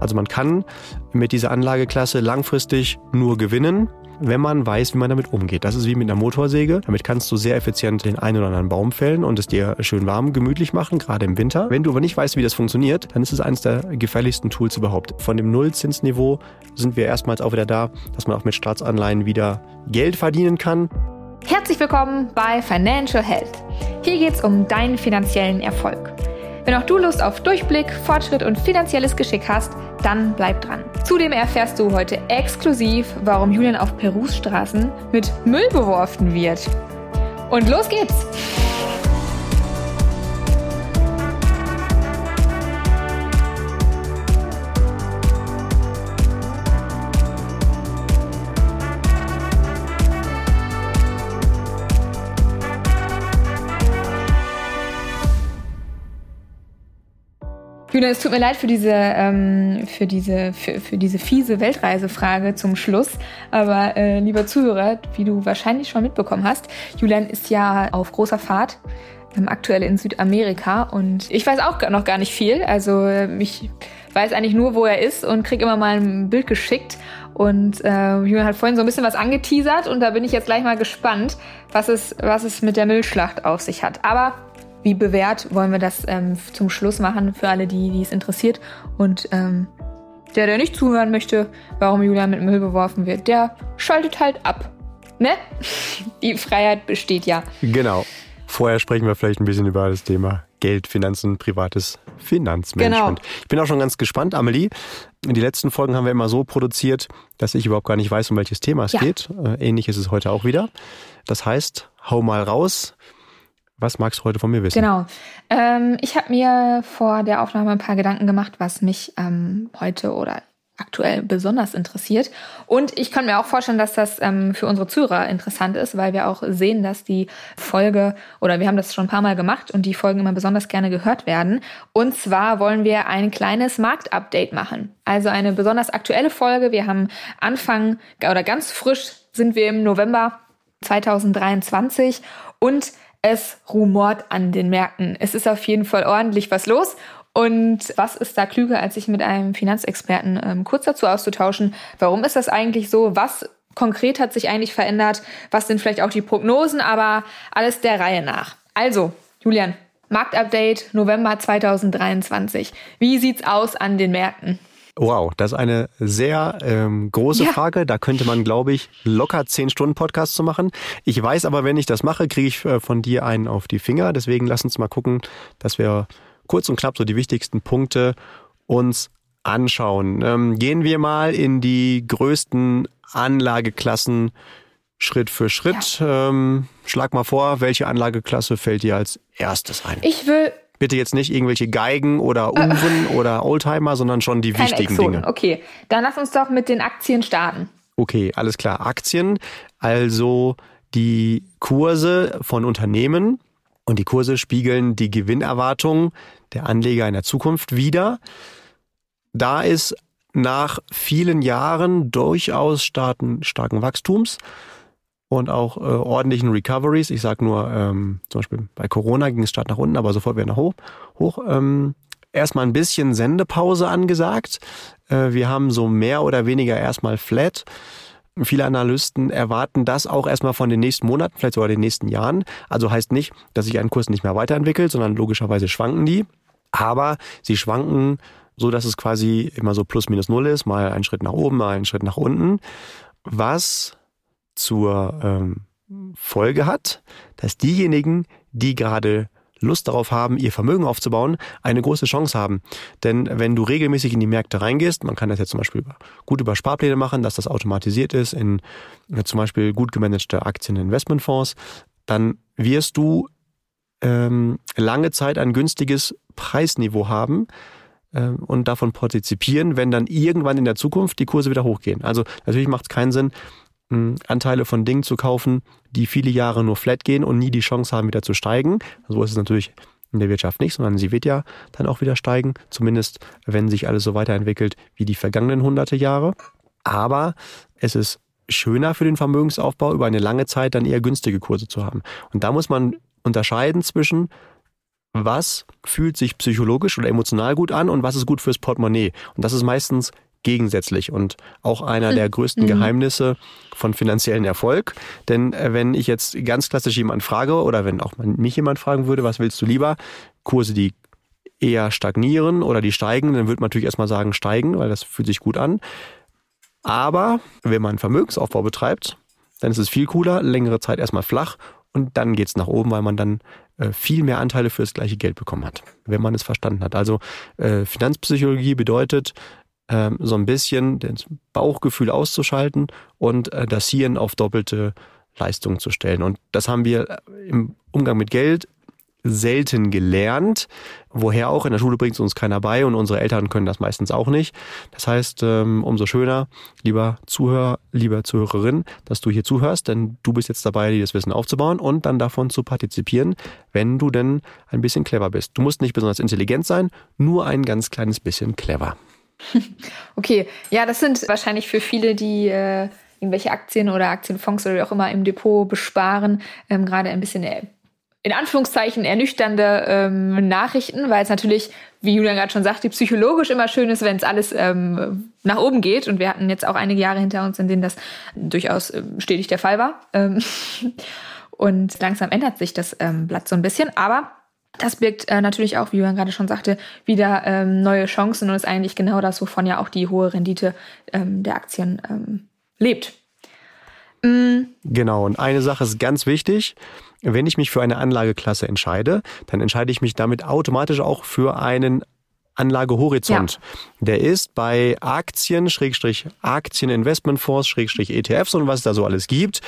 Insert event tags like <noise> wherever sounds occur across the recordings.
Also man kann mit dieser Anlageklasse langfristig nur gewinnen, wenn man weiß, wie man damit umgeht. Das ist wie mit einer Motorsäge. Damit kannst du sehr effizient den einen oder anderen Baum fällen und es dir schön warm, gemütlich machen, gerade im Winter. Wenn du aber nicht weißt, wie das funktioniert, dann ist es eines der gefährlichsten Tools überhaupt. Von dem Nullzinsniveau sind wir erstmals auch wieder da, dass man auch mit Staatsanleihen wieder Geld verdienen kann. Herzlich willkommen bei Financial Health. Hier geht es um deinen finanziellen Erfolg. Wenn auch du Lust auf Durchblick, Fortschritt und finanzielles Geschick hast, dann bleib dran. Zudem erfährst du heute exklusiv, warum Julian auf Perus Straßen mit Müll beworfen wird. Und los geht's! Julian, es tut mir leid für diese, ähm, für diese, für, für diese fiese Weltreisefrage zum Schluss. Aber äh, lieber Zuhörer, wie du wahrscheinlich schon mitbekommen hast, Julian ist ja auf großer Fahrt ähm, aktuell in Südamerika und ich weiß auch noch gar nicht viel. Also äh, ich weiß eigentlich nur, wo er ist und krieg immer mal ein Bild geschickt. Und äh, Julian hat vorhin so ein bisschen was angeteasert und da bin ich jetzt gleich mal gespannt, was es, was es mit der Müllschlacht auf sich hat. Aber wie bewährt wollen wir das ähm, zum Schluss machen für alle, die, die es interessiert. Und ähm, der, der nicht zuhören möchte, warum Julian mit Müll beworfen wird, der schaltet halt ab. Ne? <laughs> Die Freiheit besteht ja. Genau. Vorher sprechen wir vielleicht ein bisschen über das Thema Geld, Finanzen, privates Finanzmanagement. Genau. Ich bin auch schon ganz gespannt, Amelie. Die letzten Folgen haben wir immer so produziert, dass ich überhaupt gar nicht weiß, um welches Thema es ja. geht. Äh, ähnlich ist es heute auch wieder. Das heißt, hau mal raus. Was magst du heute von mir wissen? Genau. Ähm, ich habe mir vor der Aufnahme ein paar Gedanken gemacht, was mich ähm, heute oder aktuell besonders interessiert. Und ich kann mir auch vorstellen, dass das ähm, für unsere Zuhörer interessant ist, weil wir auch sehen, dass die Folge, oder wir haben das schon ein paar Mal gemacht und die Folgen immer besonders gerne gehört werden. Und zwar wollen wir ein kleines Marktupdate machen. Also eine besonders aktuelle Folge. Wir haben Anfang oder ganz frisch sind wir im November 2023 und es rumort an den Märkten. Es ist auf jeden Fall ordentlich was los. Und was ist da klüger, als sich mit einem Finanzexperten ähm, kurz dazu auszutauschen? Warum ist das eigentlich so? Was konkret hat sich eigentlich verändert? Was sind vielleicht auch die Prognosen? Aber alles der Reihe nach. Also, Julian, Marktupdate November 2023. Wie sieht's aus an den Märkten? Wow, das ist eine sehr ähm, große ja. Frage. Da könnte man, glaube ich, locker zehn Stunden Podcast zu machen. Ich weiß aber, wenn ich das mache, kriege ich äh, von dir einen auf die Finger. Deswegen lass uns mal gucken, dass wir kurz und knapp so die wichtigsten Punkte uns anschauen. Ähm, gehen wir mal in die größten Anlageklassen Schritt für Schritt. Ja. Ähm, schlag mal vor, welche Anlageklasse fällt dir als erstes ein? Ich will Bitte jetzt nicht irgendwelche Geigen oder äh. Uhren oder Oldtimer, sondern schon die wichtigen Exoten. Dinge. Okay, dann lass uns doch mit den Aktien starten. Okay, alles klar. Aktien, also die Kurse von Unternehmen und die Kurse spiegeln die Gewinnerwartungen der Anleger in der Zukunft wider. Da ist nach vielen Jahren durchaus starken, starken Wachstums und auch äh, ordentlichen Recoveries. Ich sage nur, ähm, zum Beispiel bei Corona ging es stark nach unten, aber sofort wieder nach hoch. hoch ähm, erstmal ein bisschen Sendepause angesagt. Äh, wir haben so mehr oder weniger erstmal flat. Viele Analysten erwarten das auch erstmal von den nächsten Monaten, vielleicht sogar den nächsten Jahren. Also heißt nicht, dass sich ein Kurs nicht mehr weiterentwickelt, sondern logischerweise schwanken die. Aber sie schwanken so, dass es quasi immer so plus minus null ist, mal einen Schritt nach oben, mal einen Schritt nach unten. Was zur ähm, Folge hat, dass diejenigen, die gerade Lust darauf haben, ihr Vermögen aufzubauen, eine große Chance haben. Denn wenn du regelmäßig in die Märkte reingehst, man kann das jetzt zum Beispiel gut über Sparpläne machen, dass das automatisiert ist in äh, zum Beispiel gut gemanagte Aktien-Investmentfonds, dann wirst du ähm, lange Zeit ein günstiges Preisniveau haben äh, und davon partizipieren, wenn dann irgendwann in der Zukunft die Kurse wieder hochgehen. Also natürlich macht es keinen Sinn, Anteile von Dingen zu kaufen, die viele Jahre nur flat gehen und nie die Chance haben, wieder zu steigen. So ist es natürlich in der Wirtschaft nicht, sondern sie wird ja dann auch wieder steigen, zumindest wenn sich alles so weiterentwickelt wie die vergangenen hunderte Jahre. Aber es ist schöner für den Vermögensaufbau, über eine lange Zeit dann eher günstige Kurse zu haben. Und da muss man unterscheiden zwischen, was fühlt sich psychologisch oder emotional gut an und was ist gut fürs Portemonnaie. Und das ist meistens gegensätzlich und auch einer der größten mhm. Geheimnisse von finanziellen Erfolg. Denn äh, wenn ich jetzt ganz klassisch jemanden frage oder wenn auch mich jemand fragen würde, was willst du lieber? Kurse, die eher stagnieren oder die steigen, dann würde man natürlich erstmal sagen steigen, weil das fühlt sich gut an. Aber wenn man Vermögensaufbau betreibt, dann ist es viel cooler, längere Zeit erstmal flach und dann geht es nach oben, weil man dann äh, viel mehr Anteile für das gleiche Geld bekommen hat, wenn man es verstanden hat. Also äh, Finanzpsychologie bedeutet, äh, so ein bisschen das Bauchgefühl auszuschalten und äh, das Hirn auf doppelte Leistung zu stellen. Und das haben wir im Umgang mit Geld selten gelernt. Woher auch, in der Schule bringt es uns keiner bei und unsere Eltern können das meistens auch nicht. Das heißt, ähm, umso schöner, lieber Zuhörer, lieber Zuhörerin, dass du hier zuhörst, denn du bist jetzt dabei, dir das Wissen aufzubauen und dann davon zu partizipieren, wenn du denn ein bisschen clever bist. Du musst nicht besonders intelligent sein, nur ein ganz kleines bisschen clever. <laughs> Okay, ja, das sind wahrscheinlich für viele, die äh, irgendwelche Aktien oder Aktienfonds oder wie auch immer im Depot besparen, ähm, gerade ein bisschen äh, in Anführungszeichen ernüchternde ähm, Nachrichten, weil es natürlich, wie Julian gerade schon sagte, psychologisch immer schön ist, wenn es alles ähm, nach oben geht. Und wir hatten jetzt auch einige Jahre hinter uns, in denen das durchaus ähm, stetig der Fall war. Ähm, <laughs> und langsam ändert sich das ähm, Blatt so ein bisschen. Aber das birgt äh, natürlich auch, wie Julian gerade schon sagte, wieder ähm, neue Chancen und ist eigentlich genau das, wovon ja auch die hohe Rendite ähm, der Aktien ähm, lebt. Mhm. Genau, und eine Sache ist ganz wichtig. Wenn ich mich für eine Anlageklasse entscheide, dann entscheide ich mich damit automatisch auch für einen Anlagehorizont. Ja. Der ist bei Aktien, Schrägstrich Aktieninvestmentfonds, Schrägstrich ETFs und was es da so alles gibt,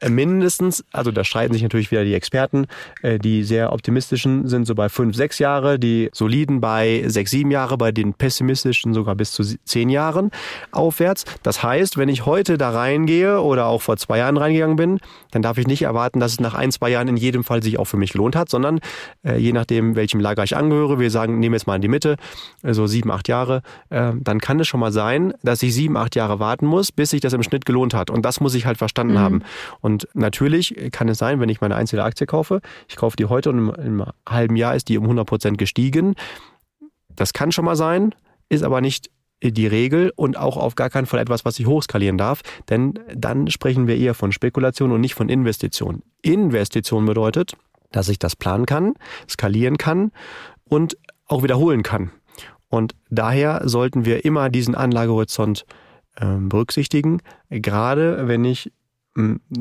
äh, mindestens, also da streiten sich natürlich wieder die Experten, äh, die sehr optimistischen sind so bei fünf, sechs Jahre, die soliden bei sechs, sieben Jahre, bei den pessimistischen sogar bis zu zehn Jahren aufwärts. Das heißt, wenn ich heute da reingehe oder auch vor zwei Jahren reingegangen bin, dann darf ich nicht erwarten, dass es nach ein, zwei Jahren in jedem Fall sich auch für mich lohnt hat, sondern äh, je nachdem, welchem Lager ich angehöre, wir sagen, nehmen jetzt mal in die Mitte, so sieben, acht Jahre, dann kann es schon mal sein, dass ich sieben, acht Jahre warten muss, bis sich das im Schnitt gelohnt hat. Und das muss ich halt verstanden mhm. haben. Und und natürlich kann es sein, wenn ich meine einzelne Aktie kaufe, ich kaufe die heute und im, im halben Jahr ist die um 100 Prozent gestiegen. Das kann schon mal sein, ist aber nicht die Regel und auch auf gar keinen Fall etwas, was ich hochskalieren darf, denn dann sprechen wir eher von Spekulation und nicht von Investition. Investition bedeutet, dass ich das planen kann, skalieren kann und auch wiederholen kann. Und daher sollten wir immer diesen Anlagehorizont äh, berücksichtigen, gerade wenn ich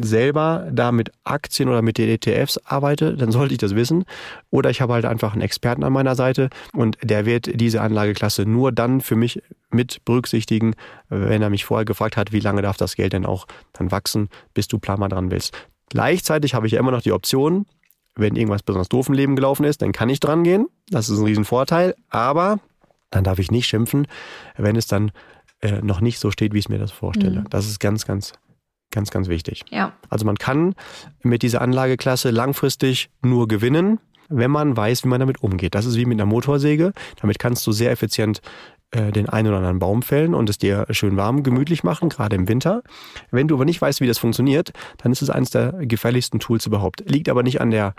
selber da mit Aktien oder mit den ETFs arbeite, dann sollte ich das wissen. Oder ich habe halt einfach einen Experten an meiner Seite und der wird diese Anlageklasse nur dann für mich mit berücksichtigen, wenn er mich vorher gefragt hat, wie lange darf das Geld denn auch dann wachsen, bis du Plan mal dran willst. Gleichzeitig habe ich ja immer noch die Option, wenn irgendwas besonders doof im Leben gelaufen ist, dann kann ich dran gehen. Das ist ein Riesenvorteil. Aber dann darf ich nicht schimpfen, wenn es dann äh, noch nicht so steht, wie ich es mir das vorstelle. Mhm. Das ist ganz, ganz Ganz, ganz wichtig. Ja. Also man kann mit dieser Anlageklasse langfristig nur gewinnen, wenn man weiß, wie man damit umgeht. Das ist wie mit einer Motorsäge. Damit kannst du sehr effizient äh, den einen oder anderen Baum fällen und es dir schön warm, gemütlich machen, gerade im Winter. Wenn du aber nicht weißt, wie das funktioniert, dann ist es eines der gefährlichsten Tools überhaupt. Liegt aber nicht an der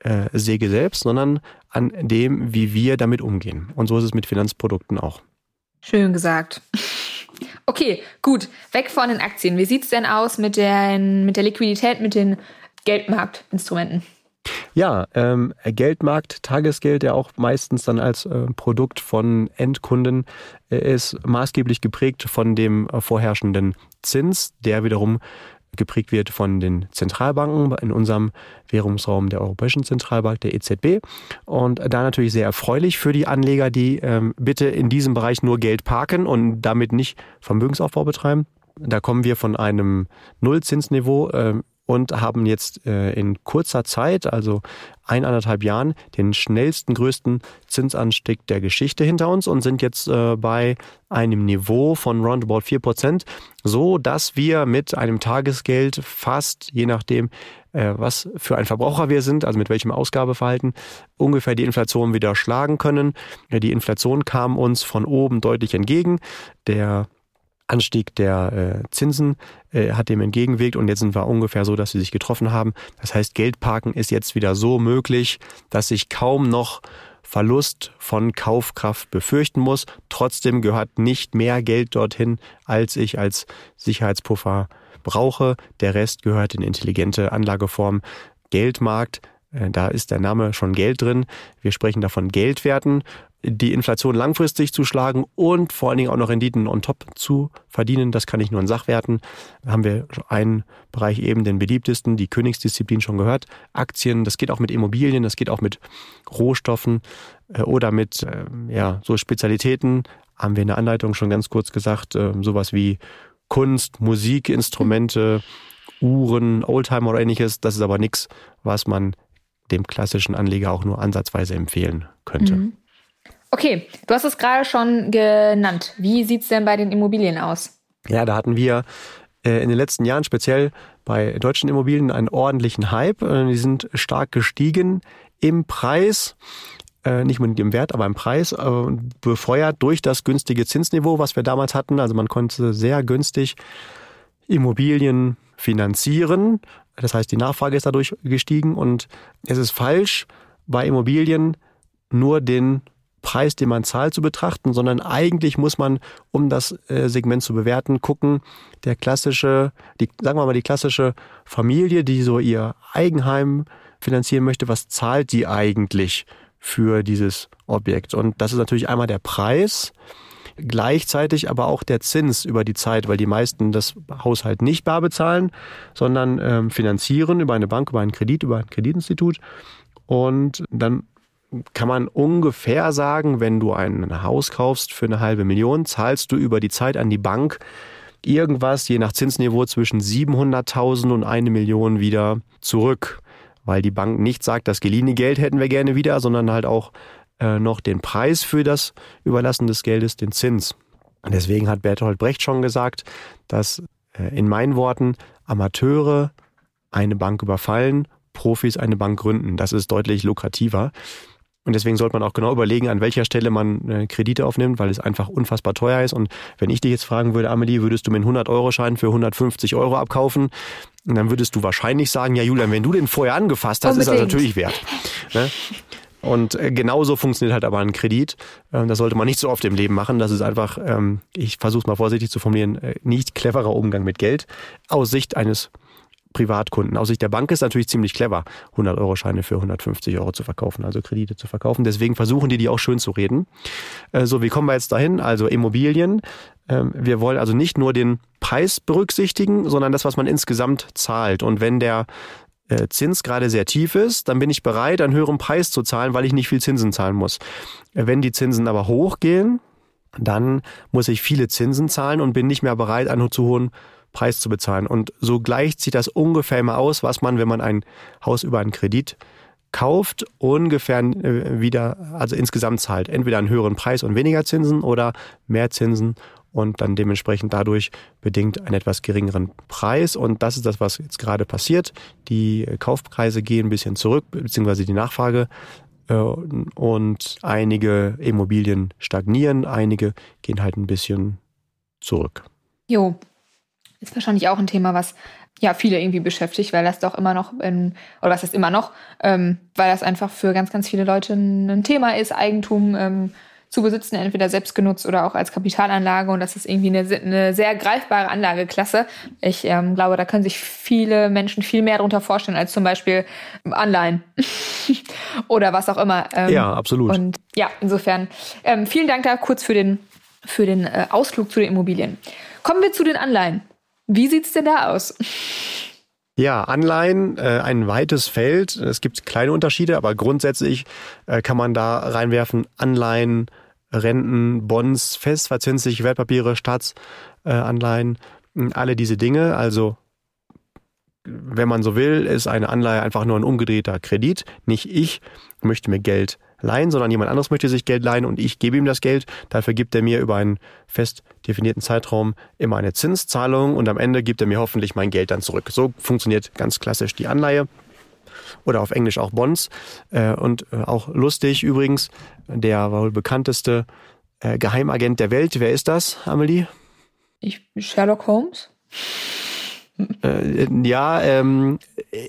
äh, Säge selbst, sondern an dem, wie wir damit umgehen. Und so ist es mit Finanzprodukten auch. Schön gesagt. <laughs> Okay, gut. Weg von den Aktien. Wie sieht es denn aus mit, den, mit der Liquidität, mit den Geldmarktinstrumenten? Ja, ähm, Geldmarkt, Tagesgeld, der auch meistens dann als äh, Produkt von Endkunden äh, ist, maßgeblich geprägt von dem äh, vorherrschenden Zins, der wiederum geprägt wird von den Zentralbanken, in unserem Währungsraum der Europäischen Zentralbank, der EZB. Und da natürlich sehr erfreulich für die Anleger, die ähm, bitte in diesem Bereich nur Geld parken und damit nicht Vermögensaufbau betreiben. Da kommen wir von einem Nullzinsniveau äh, und haben jetzt äh, in kurzer Zeit, also eineinhalb Jahren, den schnellsten, größten Zinsanstieg der Geschichte hinter uns und sind jetzt äh, bei einem Niveau von roundabout 4 Prozent, so dass wir mit einem Tagesgeld fast, je nachdem, äh, was für ein Verbraucher wir sind, also mit welchem Ausgabeverhalten, ungefähr die Inflation wieder schlagen können. Die Inflation kam uns von oben deutlich entgegen. Der Anstieg der äh, Zinsen äh, hat dem entgegengewirkt und jetzt sind wir ungefähr so, dass sie sich getroffen haben. Das heißt, Geldparken ist jetzt wieder so möglich, dass sich kaum noch Verlust von Kaufkraft befürchten muss. Trotzdem gehört nicht mehr Geld dorthin, als ich als Sicherheitspuffer brauche. Der Rest gehört in intelligente Anlageformen. Geldmarkt, da ist der Name schon Geld drin. Wir sprechen davon Geldwerten die Inflation langfristig zu schlagen und vor allen Dingen auch noch Renditen on top zu verdienen. Das kann ich nur in Sachwerten. Da haben wir einen Bereich eben den beliebtesten, die Königsdisziplin schon gehört. Aktien, das geht auch mit Immobilien, das geht auch mit Rohstoffen äh, oder mit äh, ja, so Spezialitäten. Haben wir in der Anleitung schon ganz kurz gesagt, äh, sowas wie Kunst, Musik, Instrumente, Uhren, Oldtimer oder ähnliches. Das ist aber nichts, was man dem klassischen Anleger auch nur ansatzweise empfehlen könnte. Mhm. Okay, du hast es gerade schon genannt. Wie sieht es denn bei den Immobilien aus? Ja, da hatten wir äh, in den letzten Jahren speziell bei deutschen Immobilien einen ordentlichen Hype. Äh, die sind stark gestiegen im Preis äh, nicht nur im Wert, aber im Preis, befeuert durch das günstige Zinsniveau, was wir damals hatten. Also man konnte sehr günstig Immobilien finanzieren. Das heißt, die Nachfrage ist dadurch gestiegen und es ist falsch, bei Immobilien nur den Preis, den man zahlt, zu betrachten, sondern eigentlich muss man, um das äh, Segment zu bewerten, gucken, der klassische, die, sagen wir mal, die klassische Familie, die so ihr Eigenheim finanzieren möchte, was zahlt die eigentlich für dieses Objekt? Und das ist natürlich einmal der Preis, gleichzeitig aber auch der Zins über die Zeit, weil die meisten das Haushalt nicht bar bezahlen, sondern ähm, finanzieren über eine Bank, über einen Kredit, über ein Kreditinstitut. Und dann kann man ungefähr sagen, wenn du ein Haus kaufst für eine halbe Million, zahlst du über die Zeit an die Bank irgendwas, je nach Zinsniveau, zwischen 700.000 und eine Million wieder zurück. Weil die Bank nicht sagt, das geliehene Geld hätten wir gerne wieder, sondern halt auch äh, noch den Preis für das Überlassen des Geldes, den Zins. Und deswegen hat Bertolt Brecht schon gesagt, dass äh, in meinen Worten Amateure eine Bank überfallen, Profis eine Bank gründen. Das ist deutlich lukrativer. Und deswegen sollte man auch genau überlegen, an welcher Stelle man äh, Kredite aufnimmt, weil es einfach unfassbar teuer ist. Und wenn ich dich jetzt fragen würde, Amelie, würdest du mir einen 100-Euro-Schein für 150 Euro abkaufen? Und dann würdest du wahrscheinlich sagen, ja Julian, wenn du den vorher angefasst hast, Unbedingt. ist das natürlich wert. Ne? Und äh, genauso funktioniert halt aber ein Kredit. Ähm, das sollte man nicht so oft im Leben machen. Das ist einfach, ähm, ich versuche es mal vorsichtig zu formulieren, äh, nicht cleverer Umgang mit Geld aus Sicht eines Privatkunden. Aus Sicht der Bank ist natürlich ziemlich clever, 100-Euro-Scheine für 150 Euro zu verkaufen, also Kredite zu verkaufen. Deswegen versuchen die, die auch schön zu reden. Äh, so, wie kommen wir jetzt dahin? Also Immobilien. Ähm, wir wollen also nicht nur den Preis berücksichtigen, sondern das, was man insgesamt zahlt. Und wenn der Zins gerade sehr tief ist, dann bin ich bereit, einen höheren Preis zu zahlen, weil ich nicht viel Zinsen zahlen muss. Äh, wenn die Zinsen aber hochgehen, dann muss ich viele Zinsen zahlen und bin nicht mehr bereit, einen zu hohen Preis zu bezahlen. Und so gleicht sich das ungefähr immer aus, was man, wenn man ein Haus über einen Kredit kauft, ungefähr äh, wieder, also insgesamt zahlt. Entweder einen höheren Preis und weniger Zinsen oder mehr Zinsen und dann dementsprechend dadurch bedingt einen etwas geringeren Preis. Und das ist das, was jetzt gerade passiert. Die Kaufpreise gehen ein bisschen zurück, beziehungsweise die Nachfrage. Äh, und einige Immobilien stagnieren, einige gehen halt ein bisschen zurück. Jo, ist wahrscheinlich auch ein Thema, was ja viele irgendwie beschäftigt, weil das doch immer noch, in, oder was ist immer noch, ähm, weil das einfach für ganz, ganz viele Leute ein Thema ist, Eigentum ähm, zu besitzen, entweder selbst genutzt oder auch als Kapitalanlage. Und das ist irgendwie eine, eine sehr greifbare Anlageklasse. Ich ähm, glaube, da können sich viele Menschen viel mehr darunter vorstellen als zum Beispiel Anleihen <laughs> oder was auch immer. Ähm, ja, absolut. Und ja, insofern ähm, vielen Dank da kurz für den, für den äh, Ausflug zu den Immobilien. Kommen wir zu den Anleihen. Wie sieht's denn da aus? Ja, Anleihen, äh, ein weites Feld. Es gibt kleine Unterschiede, aber grundsätzlich äh, kann man da reinwerfen Anleihen, Renten, Bonds, festverzinsliche Wertpapiere, Staatsanleihen, äh, alle diese Dinge. Also wenn man so will, ist eine Anleihe einfach nur ein umgedrehter Kredit. Nicht ich möchte mir Geld leihen, sondern jemand anderes möchte sich Geld leihen und ich gebe ihm das Geld. Dafür gibt er mir über einen fest definierten Zeitraum immer eine Zinszahlung und am Ende gibt er mir hoffentlich mein Geld dann zurück. So funktioniert ganz klassisch die Anleihe oder auf Englisch auch Bonds. Äh, und äh, auch lustig übrigens, der wohl bekannteste äh, Geheimagent der Welt. Wer ist das, Amelie? Ich, Sherlock Holmes? Äh, ja, ähm,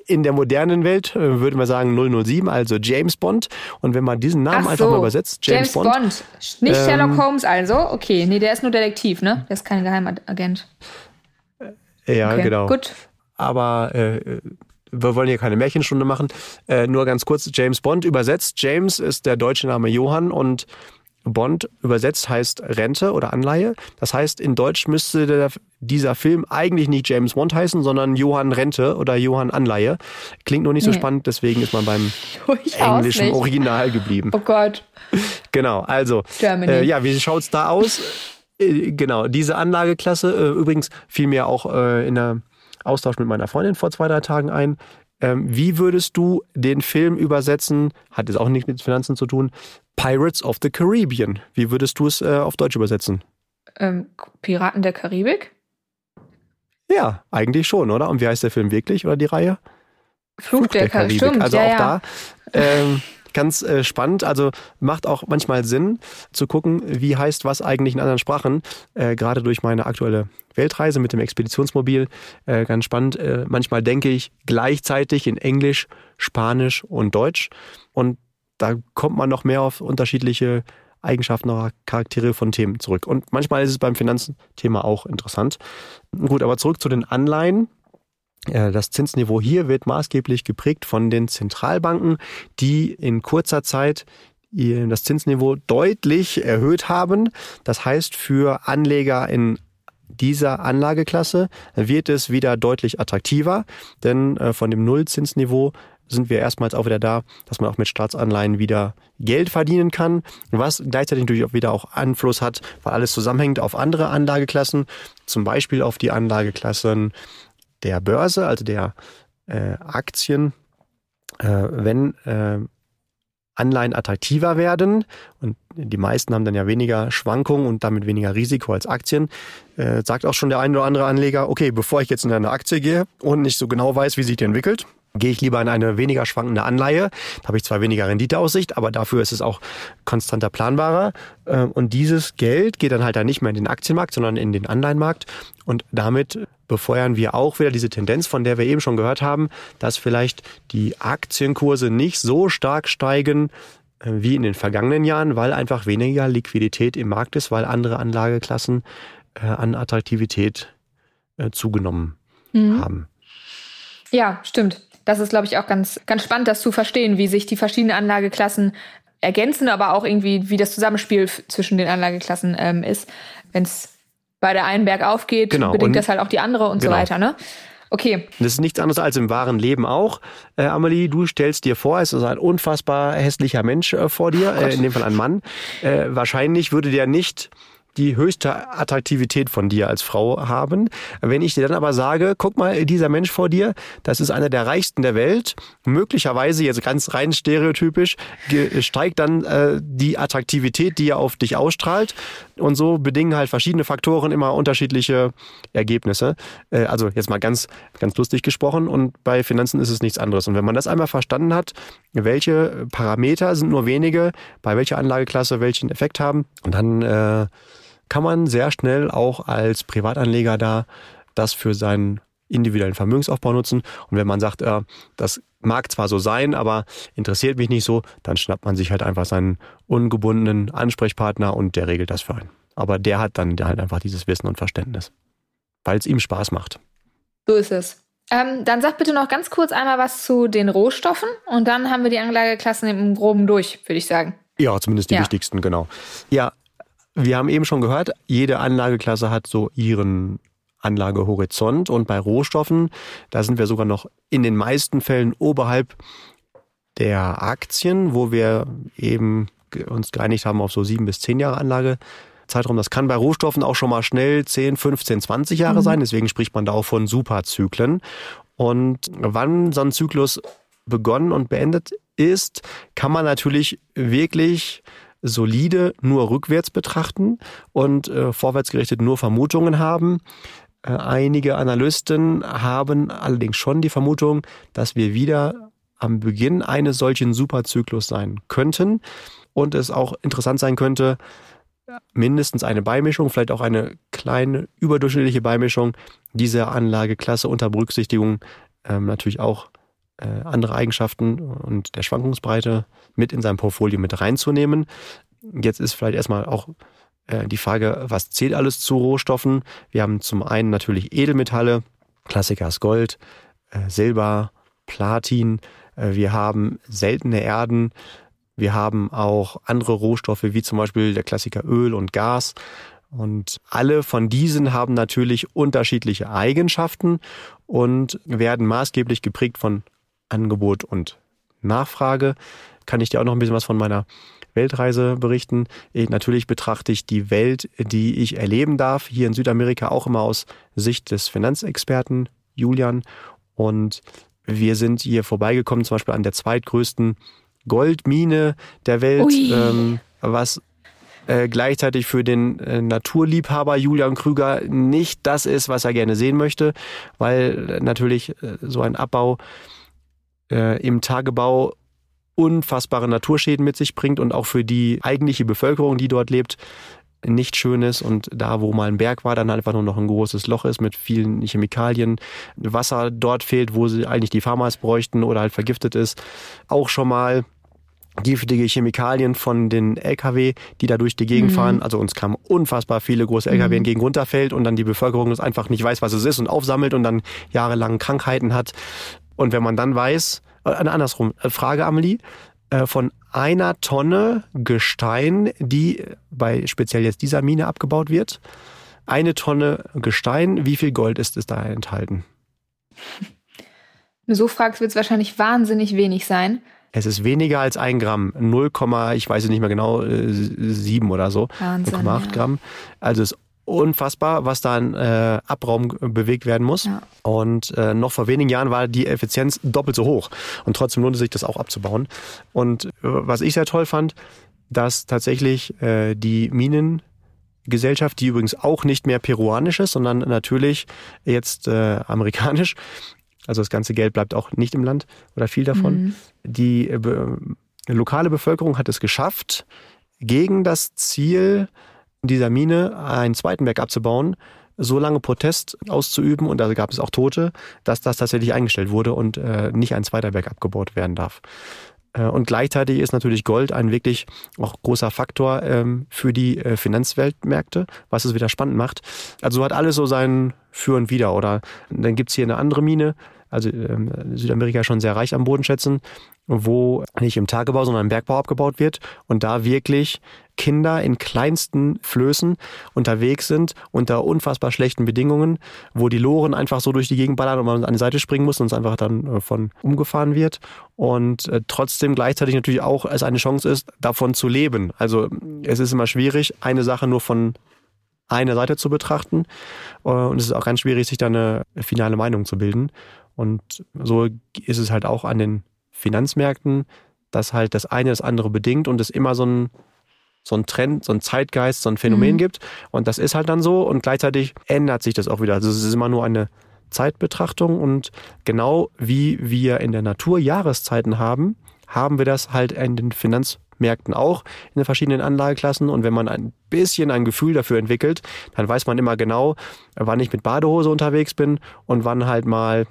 in der modernen Welt äh, würde man sagen 007, also James Bond. Und wenn man diesen Namen Ach einfach so, mal übersetzt, James, James Bond. Bond. Nicht Ähm, Sherlock Holmes also? Okay, nee, der ist nur Detektiv, ne? Der ist kein Geheimagent. Ja, Okay, genau. gut. Aber äh, wir wollen hier keine Märchenstunde machen. Äh, nur ganz kurz, James Bond übersetzt. James ist der deutsche Name Johann und Bond übersetzt heißt Rente oder Anleihe. Das heißt, in Deutsch müsste der, dieser Film eigentlich nicht James Bond heißen, sondern Johann Rente oder Johann Anleihe. Klingt nur nicht so Nee. spannend, deswegen ist man beim <laughs> Durchaus englischen. Original geblieben. Oh Gott. Genau, also äh, ja, wie schaut's da aus? Äh, genau, diese Anlageklasse, äh, übrigens fiel mir auch äh, in der Austausch mit meiner Freundin vor zwei, drei Tagen ein. Ähm, wie würdest du den Film übersetzen? Hat jetzt auch nichts mit Finanzen zu tun. Pirates of the Caribbean. Wie würdest du es äh, auf Deutsch übersetzen? Ähm, Piraten der Karibik? Ja, eigentlich schon, oder? Und wie heißt der Film wirklich oder die Reihe? Fluch, der, Karibik. Stimmt, also ja, auch ja. da ähm, <laughs> ganz äh, spannend. Also macht auch manchmal Sinn zu gucken, wie heißt was eigentlich in anderen Sprachen. Äh, Gerade durch meine aktuelle Weltreise mit dem Expeditionsmobil. Äh, ganz spannend. Äh, manchmal denke ich gleichzeitig in Englisch, Spanisch und Deutsch. Und da kommt man noch mehr auf unterschiedliche Eigenschaften oder Charaktere von Themen zurück. Und manchmal ist es beim Finanzthema auch interessant. Gut, aber zurück zu den Anleihen. Äh, Das Zinsniveau hier wird maßgeblich geprägt von den Zentralbanken, die in kurzer Zeit das Zinsniveau deutlich erhöht haben. Das heißt, für Anleger in dieser Anlageklasse wird es wieder deutlich attraktiver, denn äh, von dem Nullzinsniveau sind wir erstmals auch wieder da, dass man auch mit Staatsanleihen wieder Geld verdienen kann, was gleichzeitig natürlich auch wieder auch Einfluss hat, weil alles zusammenhängt auf andere Anlageklassen, zum Beispiel auf die Anlageklassen der Börse, also der äh, Aktien, äh, wenn äh, Anleihen attraktiver werden und die meisten haben dann ja weniger Schwankungen und damit weniger Risiko als Aktien, äh, sagt auch schon der ein oder andere Anleger, okay, bevor ich jetzt in eine Aktie gehe und nicht so genau weiß, wie sich die entwickelt, gehe ich lieber in eine weniger schwankende Anleihe. Da habe ich zwar weniger Renditeaussicht, aber dafür ist es auch konstanter planbarer. Äh, Und dieses Geld geht dann halt dann nicht mehr in den Aktienmarkt, sondern in den Anleihenmarkt. Und damit befeuern wir auch wieder diese Tendenz, von der wir eben schon gehört haben, dass vielleicht die Aktienkurse nicht so stark steigen äh, wie in den vergangenen Jahren, weil einfach weniger Liquidität im Markt ist, weil andere Anlageklassen äh, an Attraktivität äh, zugenommen Mhm. haben. Ja, stimmt. Das ist, glaube ich, auch ganz, ganz spannend, das zu verstehen, wie sich die verschiedenen Anlageklassen ergänzen, aber auch irgendwie, wie das Zusammenspiel zwischen den Anlageklassen ähm, ist. Wenn es bei der einen bergauf geht, Genau, bedingt und- das halt auch die andere und genau. so weiter, ne? Okay. Das ist nichts anderes als im wahren Leben auch. Äh, Amelie, du stellst dir vor, es ist ein unfassbar hässlicher Mensch äh, vor dir, äh, in dem Fall ein Mann. Äh, wahrscheinlich würde der nicht die höchste Attraktivität von dir als Frau haben. Wenn ich dir dann aber sage, guck mal, dieser Mensch vor dir, das ist einer der reichsten der Welt, möglicherweise jetzt ganz rein stereotypisch, steigt dann äh, die Attraktivität, die er auf dich ausstrahlt. Und so bedingen halt verschiedene Faktoren immer unterschiedliche Ergebnisse. Äh, also jetzt mal ganz, ganz lustig gesprochen. Und bei Finanzen ist es nichts anderes. Und wenn man das einmal verstanden hat, welche Parameter sind nur wenige, bei welcher Anlageklasse welchen Effekt haben, und dann äh, kann man sehr schnell auch als Privatanleger da das für seinen individuellen Vermögensaufbau nutzen. Und wenn man sagt, äh, das mag zwar so sein, aber interessiert mich nicht so, dann schnappt man sich halt einfach seinen ungebundenen Ansprechpartner und der regelt das für einen. Aber der hat dann halt einfach dieses Wissen und Verständnis, weil es ihm Spaß macht. So ist es. Ähm, dann sag bitte noch ganz kurz einmal was zu den Rohstoffen und dann haben wir die Anlageklassen im Groben durch, würde ich sagen. Ja, zumindest die Ja. wichtigsten, genau. Ja, wir haben eben schon gehört, jede Anlageklasse hat so ihren Anlagehorizont und bei Rohstoffen, da sind wir sogar noch in den meisten Fällen oberhalb der Aktien, wo wir eben uns geeinigt haben auf so sieben bis zehn Jahre Anlagezeitraum. Das kann bei Rohstoffen auch schon mal schnell 10, 15, 20 Jahre sein. Deswegen spricht man da auch von Superzyklen. Und wann so ein Zyklus begonnen und beendet ist, kann man natürlich wirklich solide nur rückwärts betrachten und äh, vorwärtsgerichtet nur Vermutungen haben. Äh, einige Analysten haben allerdings schon die Vermutung, dass wir wieder am Beginn eines solchen Superzyklus sein könnten und es auch interessant sein könnte, mindestens eine Beimischung, vielleicht auch eine kleine überdurchschnittliche Beimischung dieser Anlageklasse unter Berücksichtigung ähm, natürlich auch äh, andere Eigenschaften und der Schwankungsbreite mit in sein Portfolio mit reinzunehmen. Jetzt ist vielleicht erstmal auch äh, die Frage, was zählt alles zu Rohstoffen? Wir haben zum einen natürlich Edelmetalle, Klassiker ist Gold, äh, Silber, Platin. Äh, wir haben seltene Erden. Wir haben auch andere Rohstoffe, wie zum Beispiel der Klassiker Öl und Gas. Und alle von diesen haben natürlich unterschiedliche Eigenschaften und werden maßgeblich geprägt von Angebot und Nachfrage. Kann ich dir auch noch ein bisschen was von meiner Weltreise berichten. Ich, natürlich betrachte ich die Welt, die ich erleben darf, hier in Südamerika auch immer aus Sicht des Finanzexperten Julian. Und wir sind hier vorbeigekommen, zum Beispiel an der zweitgrößten Goldmine der Welt, ähm, was äh, gleichzeitig für den äh, Naturliebhaber Julian Krüger nicht das ist, was er gerne sehen möchte, weil äh, natürlich äh, so ein Abbau äh, im Tagebau unfassbare Naturschäden mit sich bringt und auch für die eigentliche Bevölkerung, die dort lebt, nicht schön ist und da, wo mal ein Berg war, dann einfach nur noch ein großes Loch ist mit vielen Chemikalien, Wasser dort fehlt, wo sie eigentlich die Farmers bräuchten oder halt vergiftet ist, auch schon mal giftige Chemikalien von den LKW, die da durch die Gegend mhm. fahren. Also uns kamen unfassbar viele große LKW mhm. entgegen runterfällt und dann die Bevölkerung das einfach nicht weiß, was es ist und aufsammelt und dann jahrelang Krankheiten hat. Und wenn man dann weiß, äh, andersrum, äh, Frage Amelie, äh, von einer Tonne Gestein, die bei speziell jetzt dieser Mine abgebaut wird, eine Tonne Gestein, wie viel Gold ist es da enthalten? Wenn <laughs> du so fragst, wird es wahrscheinlich wahnsinnig wenig sein. Es ist weniger als ein Gramm, 0, ich weiß nicht mehr genau, 7 oder so, 0,8 ja. Gramm. Also es ist unfassbar, was da in äh, Abraum bewegt werden muss. Ja. Und äh, noch vor wenigen Jahren war die Effizienz doppelt so hoch. Und trotzdem lohnte sich das auch abzubauen. Und äh, was ich sehr toll fand, dass tatsächlich äh, die Minengesellschaft, die übrigens auch nicht mehr peruanisch ist, sondern natürlich jetzt äh, amerikanisch, also das ganze Geld bleibt auch nicht im Land oder viel davon. Mhm. Die äh, lokale Bevölkerung hat es geschafft, gegen das Ziel dieser Mine einen zweiten Berg abzubauen, so lange Protest auszuüben und da gab es auch Tote, dass das tatsächlich eingestellt wurde und äh, nicht ein zweiter Berg abgebaut werden darf. Äh, und gleichzeitig ist natürlich Gold ein wirklich auch großer Faktor ähm, für die äh, Finanzweltmärkte, was es wieder spannend macht. Also hat alles so sein Für und Wider. Oder dann gibt's hier eine andere Mine, also ähm, Südamerika schon sehr reich am Bodenschätzen, wo nicht im Tagebau, sondern im Bergbau abgebaut wird und da wirklich Kinder in kleinsten Flößen unterwegs sind unter unfassbar schlechten Bedingungen, wo die Loren einfach so durch die Gegend ballern und man an die Seite springen muss und es einfach dann äh, von umgefahren wird und äh, trotzdem gleichzeitig natürlich auch es eine Chance ist, davon zu leben. Also es ist immer schwierig, eine Sache nur von einer Seite zu betrachten äh, und es ist auch ganz schwierig, sich da eine finale Meinung zu bilden. Und so ist es halt auch an den Finanzmärkten, dass halt das eine das andere bedingt und es immer so ein, so ein Trend, so ein Zeitgeist, so ein Phänomen mhm. gibt. Und das ist halt dann so und gleichzeitig ändert sich das auch wieder. Also es ist immer nur eine Zeitbetrachtung und genau wie wir in der Natur Jahreszeiten haben, haben wir das halt in den Finanzmärkten auch in den verschiedenen Anlageklassen. Und wenn man ein bisschen ein Gefühl dafür entwickelt, dann weiß man immer genau, wann ich mit Badehose unterwegs bin und wann halt mal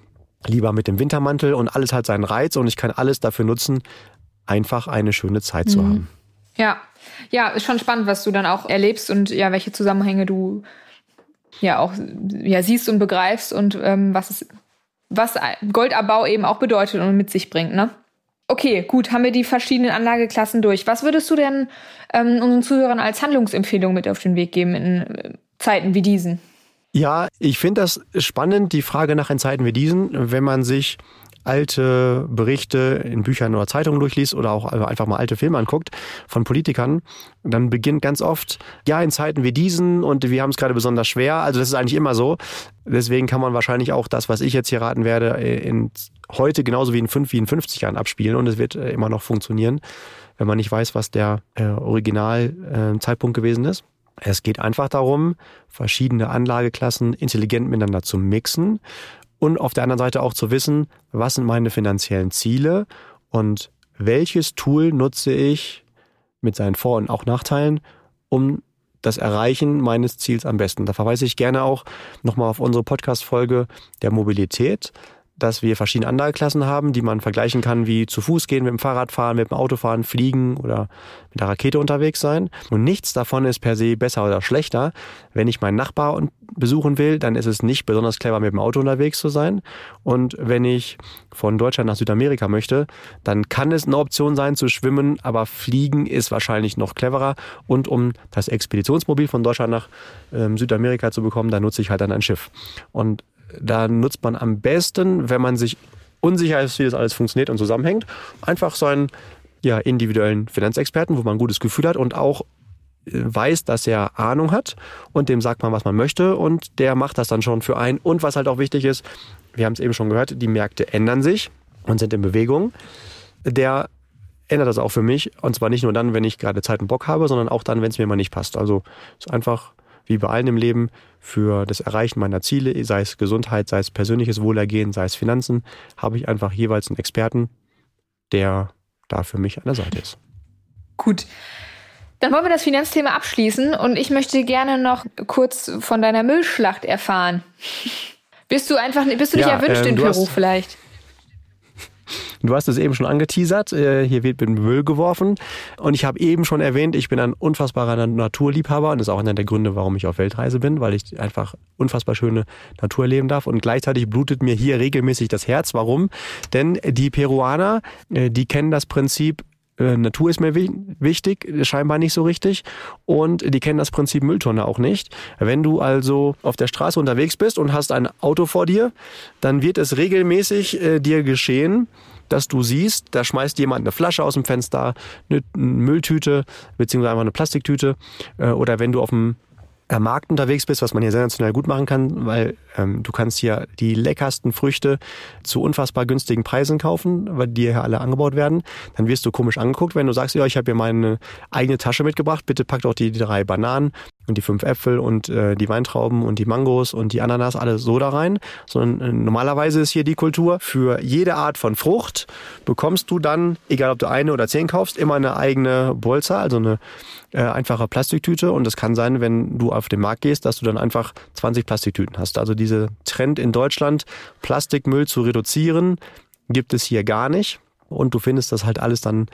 lieber mit dem Wintermantel und alles hat seinen Reiz und ich kann alles dafür nutzen, einfach eine schöne Zeit mhm. zu haben. Ja, ja, ist schon spannend, was du dann auch erlebst und ja, welche Zusammenhänge du ja auch ja, siehst und begreifst und ähm, was es, was Goldabbau eben auch bedeutet und mit sich bringt, ne? Okay, gut, haben wir die verschiedenen Anlageklassen durch. Was würdest du denn ähm, unseren Zuhörern als Handlungsempfehlung mit auf den Weg geben in äh, Zeiten wie diesen? Ja, ich finde das spannend, die Frage nach in Zeiten wie diesen, wenn man sich alte Berichte in Büchern oder Zeitungen durchliest oder auch einfach mal alte Filme anguckt von Politikern, dann beginnt ganz oft, ja, in Zeiten wie diesen und wir haben es gerade besonders schwer. Also das ist eigentlich immer so. Deswegen kann man wahrscheinlich auch das, was ich jetzt hier raten werde, in heute genauso wie in fünf, wie in 50 Jahren abspielen und es wird äh, immer noch funktionieren, wenn man nicht weiß, was der äh, Originalzeitpunkt äh, gewesen ist. Es geht einfach darum, verschiedene Anlageklassen intelligent miteinander zu mixen und auf der anderen Seite auch zu wissen, was sind meine finanziellen Ziele und welches Tool nutze ich mit seinen Vor- und auch Nachteilen, um das Erreichen meines Ziels am besten. Da verweise ich gerne auch nochmal auf unsere Podcast-Folge der Mobilität dass wir verschiedene Anlageklassen haben, die man vergleichen kann, wie zu Fuß gehen, mit dem Fahrrad fahren, mit dem Auto fahren, fliegen oder mit der Rakete unterwegs sein. Und nichts davon ist per se besser oder schlechter. Wenn ich meinen Nachbar besuchen will, dann ist es nicht besonders clever, mit dem Auto unterwegs zu sein. Und wenn ich von Deutschland nach Südamerika möchte, dann kann es eine Option sein zu schwimmen, aber fliegen ist wahrscheinlich noch cleverer. Und um das Expeditionsmobil von Deutschland nach ähm, Südamerika zu bekommen, dann nutze ich halt dann ein Schiff. Und da nutzt man am besten, wenn man sich unsicher ist, wie das alles funktioniert und zusammenhängt, einfach so einen ja, individuellen Finanzexperten, wo man ein gutes Gefühl hat und auch weiß, dass er Ahnung hat und dem sagt man, was man möchte und der macht das dann schon für einen. Und was halt auch wichtig ist, wir haben es eben schon gehört, die Märkte ändern sich und sind in Bewegung. Der ändert das auch für mich und zwar nicht nur dann, wenn ich gerade Zeit und Bock habe, sondern auch dann, wenn es mir mal nicht passt. Also ist einfach wie bei allen im Leben, für das Erreichen meiner Ziele, sei es Gesundheit, sei es persönliches Wohlergehen, sei es Finanzen, habe ich einfach jeweils einen Experten, der da für mich an der Seite ist. Gut. Dann wollen wir das Finanzthema abschließen und ich möchte gerne noch kurz von deiner Müllschlacht erfahren. <laughs> Bist du einfach, bist du nicht ja, erwünscht ähm, in Peru vielleicht? Du hast es eben schon angeteasert, äh, hier wird mit Müll geworfen. Und ich habe eben schon erwähnt, ich bin ein unfassbarer Naturliebhaber und das ist auch einer der Gründe, warum ich auf Weltreise bin, weil ich einfach unfassbar schöne Natur erleben darf. Und gleichzeitig blutet mir hier regelmäßig das Herz. Warum? Denn die Peruaner, äh, die kennen das Prinzip, äh, Natur ist mir wichtig, scheinbar nicht so richtig. Und die kennen das Prinzip Mülltonne auch nicht. Wenn du also auf der Straße unterwegs bist und hast ein Auto vor dir, dann wird es regelmäßig äh, dir geschehen, dass du siehst, da schmeißt jemand eine Flasche aus dem Fenster, eine Mülltüte, beziehungsweise einfach eine Plastiktüte. Äh, oder wenn du auf dem am Markt unterwegs bist, was man hier sensationell gut machen kann, weil ähm, du kannst hier die leckersten Früchte zu unfassbar günstigen Preisen kaufen, weil die hier alle angebaut werden, dann wirst du komisch angeguckt, wenn du sagst, ja, ich habe hier meine eigene Tasche mitgebracht, bitte packt auch die, die drei Bananen und die fünf Äpfel und äh, die Weintrauben und die Mangos und die Ananas alle so da rein, sondern äh, normalerweise ist hier die Kultur, für jede Art von Frucht bekommst du dann, egal ob du eine oder zehn kaufst, immer eine eigene Bolza, also eine äh, einfache Plastiktüte und es kann sein, wenn du auf den Markt gehst, dass du dann einfach 20 Plastiktüten hast. Also diese Trend in Deutschland, Plastikmüll zu reduzieren, gibt es hier gar nicht. Und du findest das halt alles dann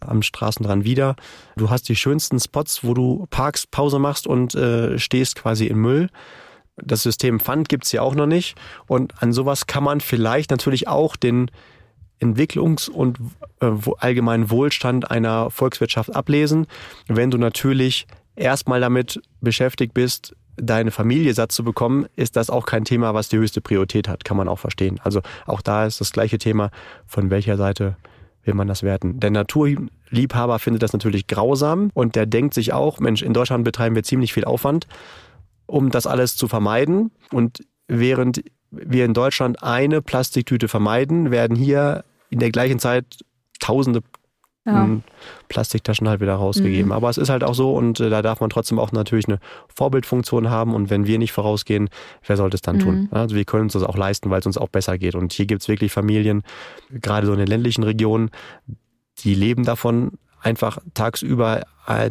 am Straßenrand wieder. Du hast die schönsten Spots, wo du parkst, Pause machst und äh, stehst quasi im Müll. Das System Pfand gibt's hier auch noch nicht. Und an sowas kann man vielleicht natürlich auch den Entwicklungs- und äh, allgemeinen Wohlstand einer Volkswirtschaft ablesen. Wenn du natürlich erstmal damit beschäftigt bist, deine Familie satt zu bekommen, ist das auch kein Thema, was die höchste Priorität hat. Kann man auch verstehen. Also auch da ist das gleiche Thema, von welcher Seite will man das werten. Der Naturliebhaber findet das natürlich grausam und der denkt sich auch, Mensch, in Deutschland betreiben wir ziemlich viel Aufwand, um das alles zu vermeiden. Und während wir in Deutschland eine Plastiktüte vermeiden, werden hier in der gleichen Zeit tausende ja. Plastiktaschen halt wieder rausgegeben. Mhm. Aber es ist halt auch so und äh, da darf man trotzdem auch natürlich eine Vorbildfunktion haben und wenn wir nicht vorausgehen, wer sollte es dann mhm. tun? Also wir können uns das auch leisten, weil es uns auch besser geht. Und hier gibt es wirklich Familien, gerade so in den ländlichen Regionen, die leben davon, einfach tagsüber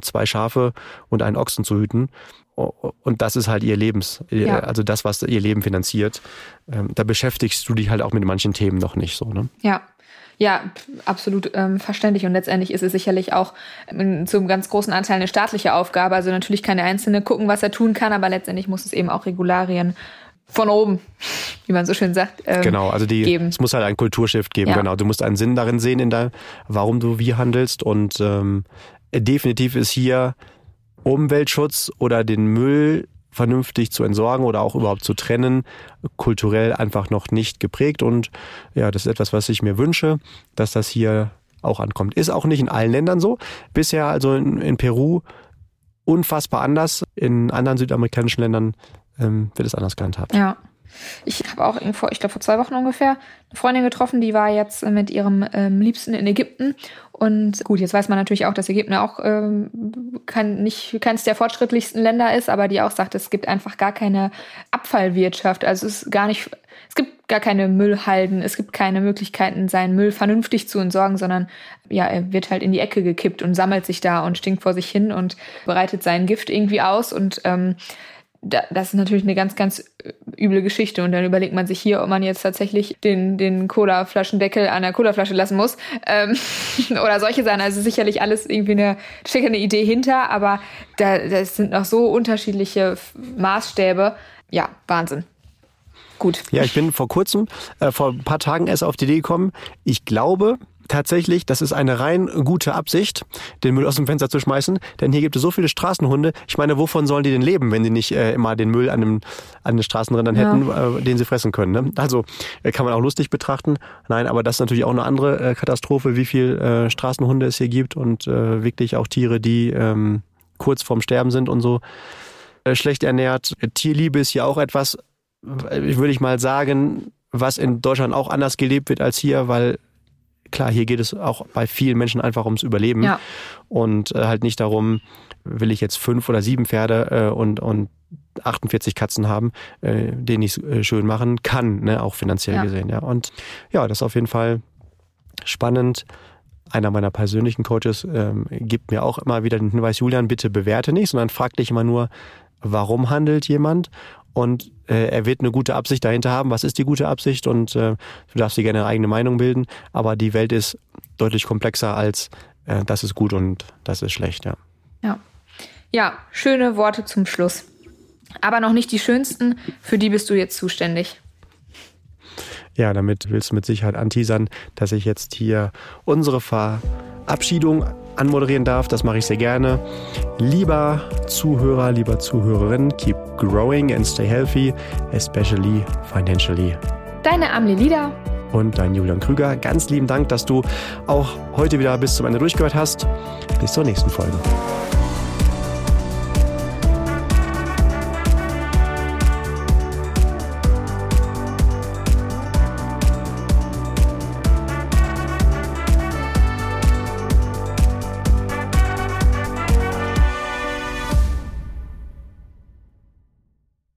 zwei Schafe und einen Ochsen zu hüten. Und das ist halt ihr Lebens, ja. also das, was ihr Leben finanziert. Ähm, da beschäftigst du dich halt auch mit manchen Themen noch nicht so. Ne? Ja, ja, absolut ähm, verständlich. Und letztendlich ist es sicherlich auch ähm, zum ganz großen Anteil eine staatliche Aufgabe. Also natürlich kann der Einzelne gucken, was er tun kann, aber letztendlich muss es eben auch Regularien von oben, <laughs> wie man so schön sagt. Ähm, genau, also die, geben. es muss halt ein Kulturshift geben, ja. genau. Du musst einen Sinn darin sehen, in dein, warum du wie handelst. Und ähm, definitiv ist hier Umweltschutz oder den Müll vernünftig zu entsorgen oder auch überhaupt zu trennen, kulturell einfach noch nicht geprägt. Und ja, das ist etwas, was ich mir wünsche, dass das hier auch ankommt. Ist auch nicht in allen Ländern so. Bisher also in, in Peru unfassbar anders. In anderen südamerikanischen Ländern ähm, wird es anders gehandhabt. Ja. Ich habe auch vor, ich glaube vor zwei Wochen ungefähr, eine Freundin getroffen, die war jetzt mit ihrem ähm, Liebsten in Ägypten. Und gut, jetzt weiß man natürlich auch, dass Ägypten auch ähm, keines der fortschrittlichsten Länder ist, aber die auch sagt, es gibt einfach gar keine Abfallwirtschaft. Also es ist gar nicht, es gibt gar keine Müllhalden, es gibt keine Möglichkeiten, seinen Müll vernünftig zu entsorgen, sondern ja, er wird halt in die Ecke gekippt und sammelt sich da und stinkt vor sich hin und bereitet sein Gift irgendwie aus und ähm, das ist natürlich eine ganz, ganz üble Geschichte. Und dann überlegt man sich hier, ob man jetzt tatsächlich den, den Cola-Flaschendeckel an der Cola-Flasche lassen muss. Ähm, <laughs> oder solche Sachen. Also sicherlich alles irgendwie eine, steckt Idee hinter, aber da, das sind noch so unterschiedliche Maßstäbe. Ja, Wahnsinn. Gut. Ja, ich bin vor kurzem, äh, vor ein paar Tagen erst auf die Idee gekommen. Ich glaube, tatsächlich, das ist eine rein gute Absicht, den Müll aus dem Fenster zu schmeißen, denn hier gibt es so viele Straßenhunde. Ich meine, wovon sollen die denn leben, wenn sie nicht äh, immer den Müll an, dem, an den Straßenrändern ja. hätten, äh, den sie fressen können? Ne? Also äh, kann man auch lustig betrachten. Nein, aber das ist natürlich auch eine andere äh, Katastrophe, wie viel äh, Straßenhunde es hier gibt und äh, wirklich auch Tiere, die ähm, kurz vorm Sterben sind und so äh, schlecht ernährt. Tierliebe ist ja auch etwas, würde ich mal sagen, was in Deutschland auch anders gelebt wird als hier, weil klar, hier geht es auch bei vielen Menschen einfach ums Überleben ja. und äh, halt nicht darum, will ich jetzt fünf oder sieben Pferde äh, und, und 48 Katzen haben, äh, den ich äh, schön machen kann, ne, auch finanziell ja. gesehen. Ja. Und ja, das ist auf jeden Fall spannend. Einer meiner persönlichen Coaches ähm, gibt mir auch immer wieder den Hinweis, Julian, bitte bewerte nicht, sondern frag dich immer nur, warum handelt jemand und äh, er wird eine gute Absicht dahinter haben. Was ist die gute Absicht? Und äh, du darfst dir gerne eine eigene Meinung bilden, aber die Welt ist deutlich komplexer als äh, das ist gut und das ist schlecht, ja. Ja. Ja, schöne Worte zum Schluss. Aber noch nicht die schönsten, für die bist du jetzt zuständig. Ja, damit willst du mit Sicherheit anteasern, dass ich jetzt hier unsere Verabschiedung anmoderieren darf. Das mache ich sehr gerne. Lieber Zuhörer, lieber Zuhörerin, keep growing and stay healthy, especially financially. Deine Amli Lieder und dein Julian Krüger. Ganz lieben Dank, dass du auch heute wieder bis zum Ende durchgehört hast. Bis zur nächsten Folge.